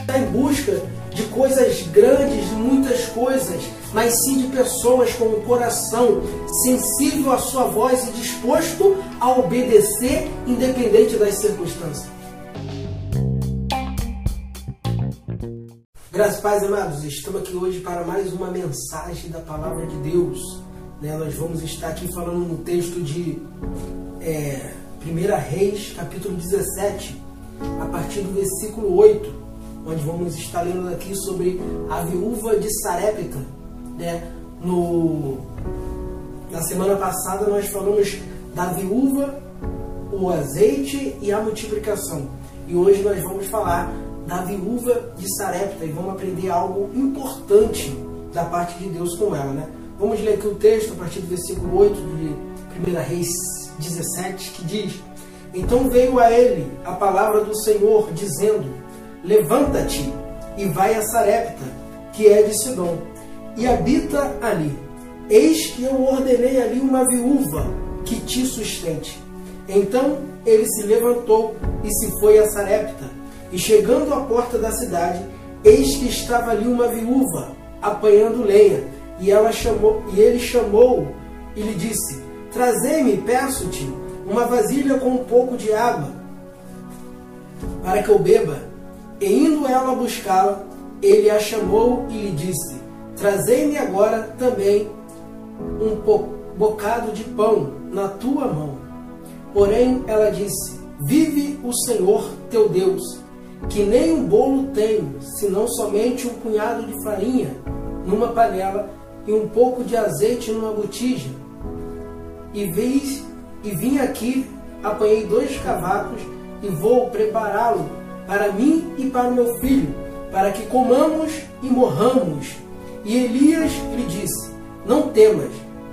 Está em busca de coisas grandes, de muitas coisas, mas sim de pessoas com um coração sensível à sua voz e disposto a obedecer, independente das circunstâncias. Graças paz, amados, estamos aqui hoje para mais uma mensagem da Palavra de Deus. Né? Nós vamos estar aqui falando no texto de é, 1 Reis, capítulo 17, a partir do versículo 8, onde vamos estar lendo aqui sobre a viúva de Sarepta. Né? No, na semana passada nós falamos da viúva, o azeite e a multiplicação. E hoje nós vamos falar da viúva de Sarepta e vamos aprender algo importante da parte de Deus com ela. Né? Vamos ler aqui o texto a partir do versículo 8 de 1 Reis 17, que diz: Então veio a ele a palavra do Senhor, dizendo: Levanta-te e vai a Sarepta, que é de Sidom, e habita ali. Eis que eu ordenei ali uma viúva que te sustente. Então ele se levantou e se foi a Sarepta. E chegando à porta da cidade, eis que estava ali uma viúva apanhando lenha. E ela chamou, e ele chamou e lhe disse: Trazei-me, peço-te, uma vasilha com um pouco de água, para que eu beba. E indo ela buscá-la, ele a chamou e lhe disse: Trazei-me agora também um bocado de pão na tua mão. Porém, ela disse: Vive o Senhor teu Deus, que nem um bolo tenho, senão somente um punhado de farinha numa panela e um pouco de azeite numa botija e, vi, e vim aqui, apanhei dois cavacos e vou prepará-lo para mim e para o meu filho, para que comamos e morramos. E Elias lhe disse: Não temas,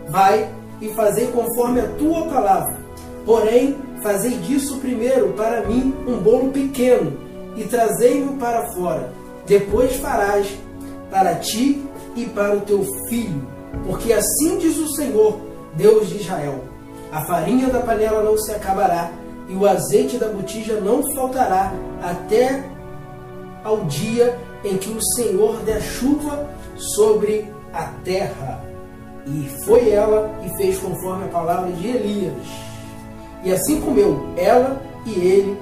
vai e fazei conforme a tua palavra. Porém, fazei disso primeiro para mim um bolo pequeno e trazei-o para fora. Depois farás para ti e para o teu filho, porque assim diz o Senhor, Deus de Israel: a farinha da panela não se acabará e o azeite da botija não faltará até ao dia em que o Senhor der chuva sobre a terra. E foi ela e fez conforme a palavra de Elias. E assim comeu ela e ele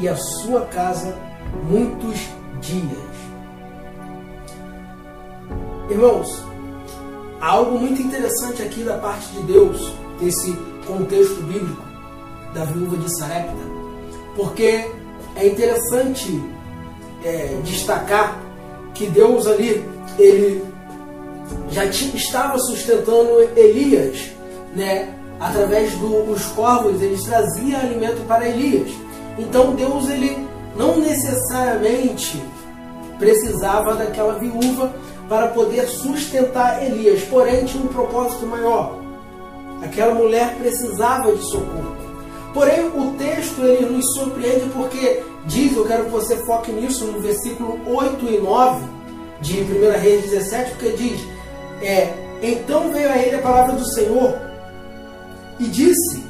e a sua casa muitos dias. Irmãos, Algo muito interessante aqui da parte de Deus, nesse contexto bíblico da viúva de Sarepta, porque é interessante é, destacar que Deus ali, ele já tinha, estava sustentando Elias, né? Através dos corvos, eles traziam alimento para Elias. Então Deus, ele não necessariamente precisava daquela viúva para poder sustentar Elias, porém tinha um propósito maior. Aquela mulher precisava de socorro. Porém, o texto ele nos surpreende porque diz, eu quero que você foque nisso no versículo 8 e 9 de 1 Reis 17, porque diz: é, Então veio a ele a palavra do Senhor e disse: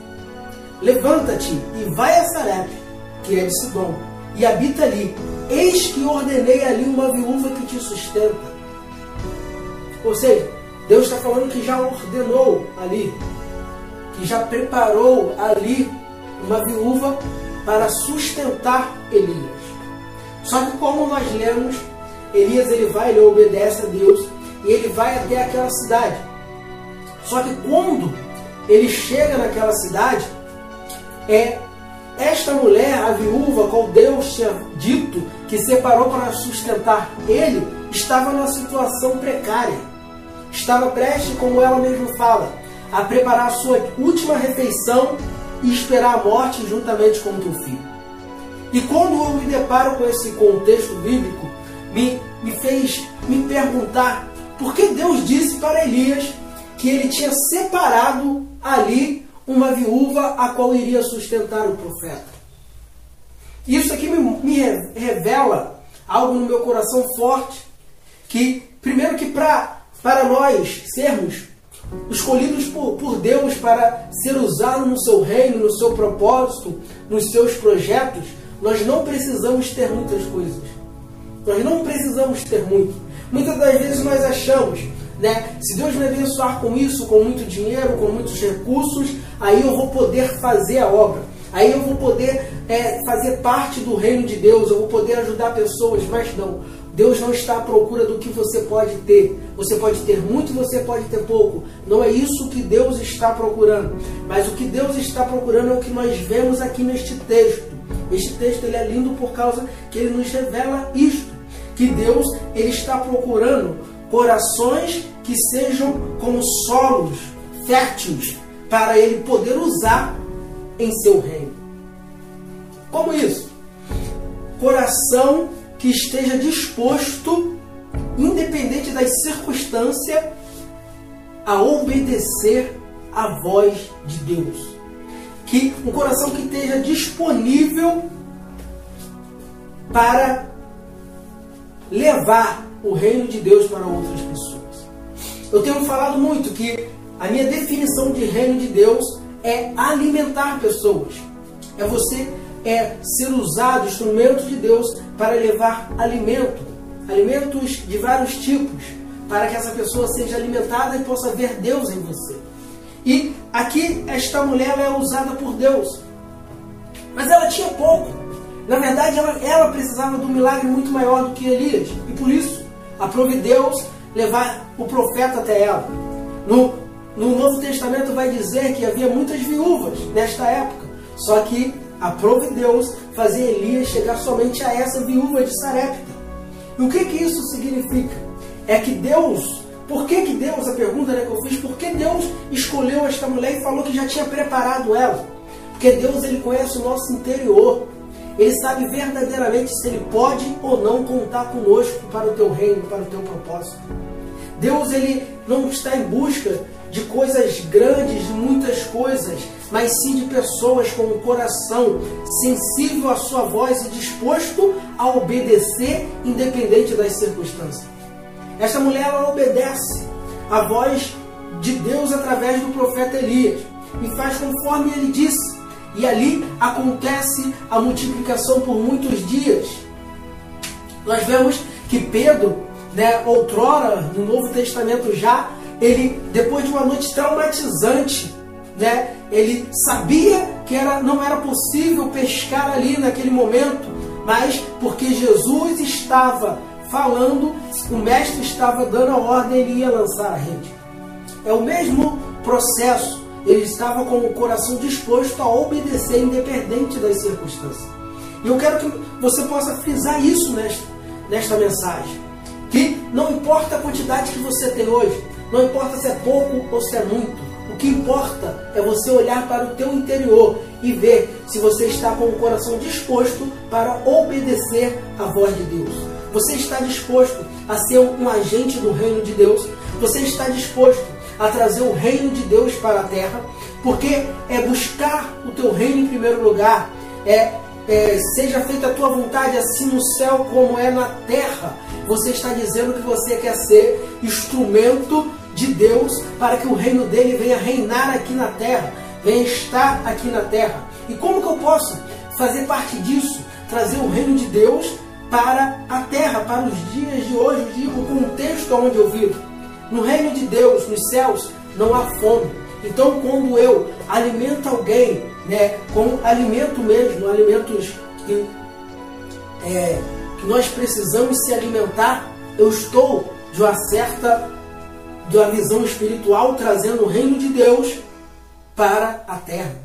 Levanta-te e vai a Sarep, que é de Sidom, e habita ali. Eis que ordenei ali uma viúva que te sustenta ou seja, Deus está falando que já ordenou ali, que já preparou ali uma viúva para sustentar Elias. Só que como nós lemos, Elias ele vai, ele obedece a Deus e ele vai até aquela cidade. Só que quando ele chega naquela cidade, é esta mulher, a viúva, qual Deus tinha dito que separou para sustentar ele, estava numa situação precária. Estava prestes, como ela mesma fala, a preparar a sua última refeição e esperar a morte juntamente com o teu filho. E quando eu me deparo com esse contexto bíblico, me, me fez me perguntar por que Deus disse para Elias que ele tinha separado ali uma viúva a qual iria sustentar o profeta. Isso aqui me, me revela algo no meu coração forte, que primeiro que para para nós sermos escolhidos por, por Deus para ser usados no seu reino, no seu propósito, nos seus projetos, nós não precisamos ter muitas coisas. Nós não precisamos ter muito. Muitas das vezes nós achamos, né? Se Deus me abençoar com isso, com muito dinheiro, com muitos recursos, aí eu vou poder fazer a obra. Aí eu vou poder é, fazer parte do reino de Deus, eu vou poder ajudar pessoas, mas não. Deus não está à procura do que você pode ter. Você pode ter muito, você pode ter pouco. Não é isso que Deus está procurando. Mas o que Deus está procurando é o que nós vemos aqui neste texto. Este texto ele é lindo por causa que ele nos revela isto, que Deus ele está procurando corações que sejam como solos férteis para ele poder usar em seu reino. Como isso? Coração que esteja disposto, independente das circunstâncias, a obedecer à voz de Deus. Que um coração que esteja disponível para levar o reino de Deus para outras pessoas. Eu tenho falado muito que a minha definição de reino de Deus é alimentar pessoas. É você é ser usado, instrumento de Deus, para levar alimento, alimentos de vários tipos, para que essa pessoa seja alimentada e possa ver Deus em você. E aqui esta mulher é usada por Deus, mas ela tinha pouco. Na verdade, ela, ela precisava de um milagre muito maior do que Elias, e por isso aprove Deus levar o profeta até ela. No, no Novo Testamento vai dizer que havia muitas viúvas nesta época, só que Aprove Deus fazer Elias chegar somente a essa viúva de Sarepta. E o que, que isso significa? É que Deus, por que, que Deus, a pergunta né, que eu fiz, por que Deus escolheu esta mulher e falou que já tinha preparado ela? Porque Deus ele conhece o nosso interior. Ele sabe verdadeiramente se ele pode ou não contar conosco para o teu reino, para o teu propósito. Deus ele não está em busca de coisas grandes, de muitas coisas, mas sim de pessoas com um coração sensível à sua voz e disposto a obedecer, independente das circunstâncias. Esta mulher ela obedece à voz de Deus através do profeta Elias e faz conforme ele disse. E ali acontece a multiplicação por muitos dias. Nós vemos que Pedro, né, outrora, no Novo Testamento já, ele, depois de uma noite traumatizante, né, ele sabia que era, não era possível pescar ali naquele momento, mas porque Jesus estava falando, o mestre estava dando a ordem, ele ia lançar a rede. É o mesmo processo. Ele estava com o coração disposto a obedecer, independente das circunstâncias. E eu quero que você possa frisar isso nesta, nesta mensagem. Que não importa a quantidade que você tem hoje, não importa se é pouco ou se é muito, que importa é você olhar para o teu interior e ver se você está com o coração disposto para obedecer à voz de Deus. Você está disposto a ser um agente do reino de Deus? Você está disposto a trazer o reino de Deus para a terra? Porque é buscar o teu reino em primeiro lugar, é, é seja feita a tua vontade assim no céu como é na terra. Você está dizendo que você quer ser instrumento de Deus para que o reino dele venha reinar aqui na terra, venha estar aqui na terra. E como que eu posso fazer parte disso? Trazer o reino de Deus para a terra, para os dias de hoje, o contexto onde eu vivo. No reino de Deus, nos céus, não há fome. Então, quando eu alimento alguém, né, com alimento mesmo, alimentos que, é, que nós precisamos se alimentar, eu estou de uma certa da visão espiritual, trazendo o reino de Deus para a terra.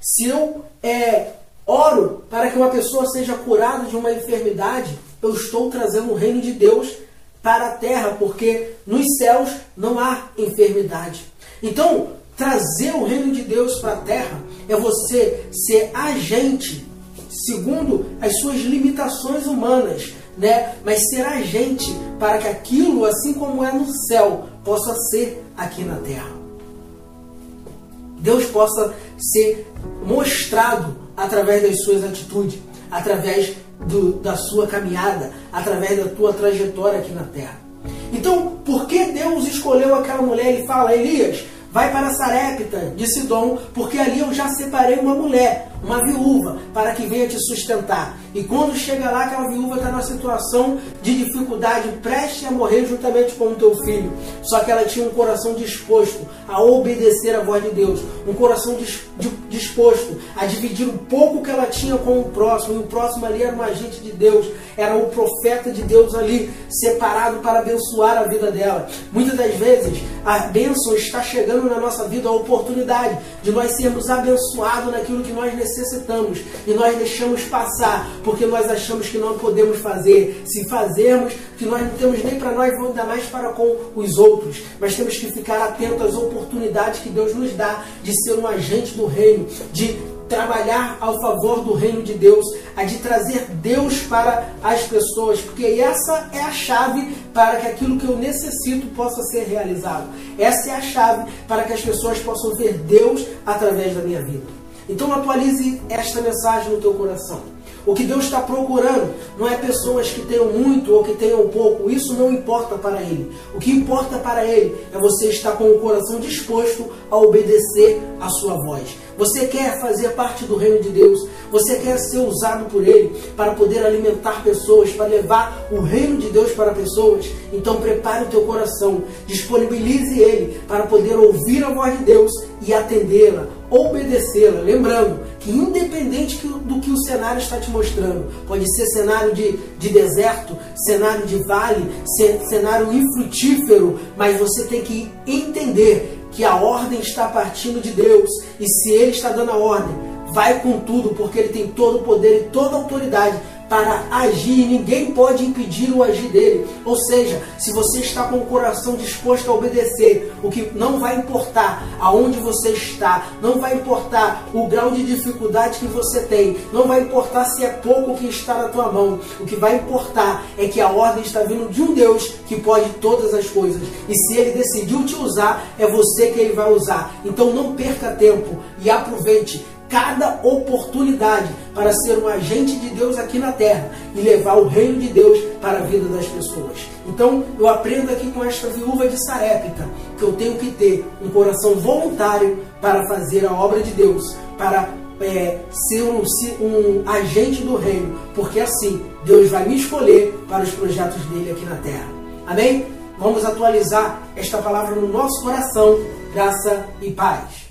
Se eu é, oro para que uma pessoa seja curada de uma enfermidade, eu estou trazendo o reino de Deus para a terra, porque nos céus não há enfermidade. Então, trazer o reino de Deus para a terra é você ser agente segundo as suas limitações humanas, né? Mas ser agente para que aquilo, assim como é no céu, possa ser aqui na terra. Deus possa ser mostrado através das suas atitudes, através do, da sua caminhada, através da tua trajetória aqui na terra. Então, por que Deus escolheu aquela mulher e fala, Elias, vai para Sarepta de Sidom, porque ali eu já separei uma mulher, uma viúva para que venha te sustentar. E quando chega lá, aquela viúva está numa situação de dificuldade, preste a morrer juntamente com o teu filho. Só que ela tinha um coração disposto a obedecer a voz de Deus, um coração disposto a dividir um pouco que ela tinha com o próximo. E o próximo ali era um agente de Deus, era o profeta de Deus ali, separado para abençoar a vida dela. Muitas das vezes, a bênção está chegando na nossa vida, a oportunidade de nós sermos abençoados naquilo que nós necessitamos e nós deixamos passar porque nós achamos que não podemos fazer. Se fazermos, que nós não temos nem para nós, ainda mais para com os outros. Mas temos que ficar atentos às oportunidades que Deus nos dá de ser um agente do reino, de trabalhar ao favor do reino de Deus, a de trazer Deus para as pessoas, porque essa é a chave para que aquilo que eu necessito possa ser realizado. Essa é a chave para que as pessoas possam ver Deus através da minha vida. Então atualize esta mensagem no teu coração. O que Deus está procurando não é pessoas que tenham muito ou que tenham pouco. Isso não importa para Ele. O que importa para Ele é você estar com o coração disposto a obedecer a sua voz. Você quer fazer parte do reino de Deus. Você quer ser usado por Ele para poder alimentar pessoas, para levar o reino de Deus para pessoas. Então prepare o teu coração, disponibilize ele para poder ouvir a voz de Deus e atendê-la, obedecê-la. Lembrando que independente do que o cenário está te mostrando, pode ser cenário de, de deserto, cenário de vale, cenário infrutífero, mas você tem que entender que a ordem está partindo de Deus e se Ele está dando a ordem, vai com tudo, porque Ele tem todo o poder e toda a autoridade para agir ninguém pode impedir o agir dele. Ou seja, se você está com o coração disposto a obedecer, o que não vai importar aonde você está, não vai importar o grau de dificuldade que você tem, não vai importar se é pouco que está na tua mão. O que vai importar é que a ordem está vindo de um Deus que pode todas as coisas. E se ele decidiu te usar, é você que ele vai usar. Então não perca tempo e aproveite cada oportunidade para ser um agente de Deus aqui na terra e levar o reino de Deus para a vida das pessoas. Então, eu aprendo aqui com esta viúva de Sarépita que eu tenho que ter um coração voluntário para fazer a obra de Deus, para é, ser um, um agente do reino, porque assim Deus vai me escolher para os projetos dele aqui na terra. Amém? Vamos atualizar esta palavra no nosso coração, graça e paz.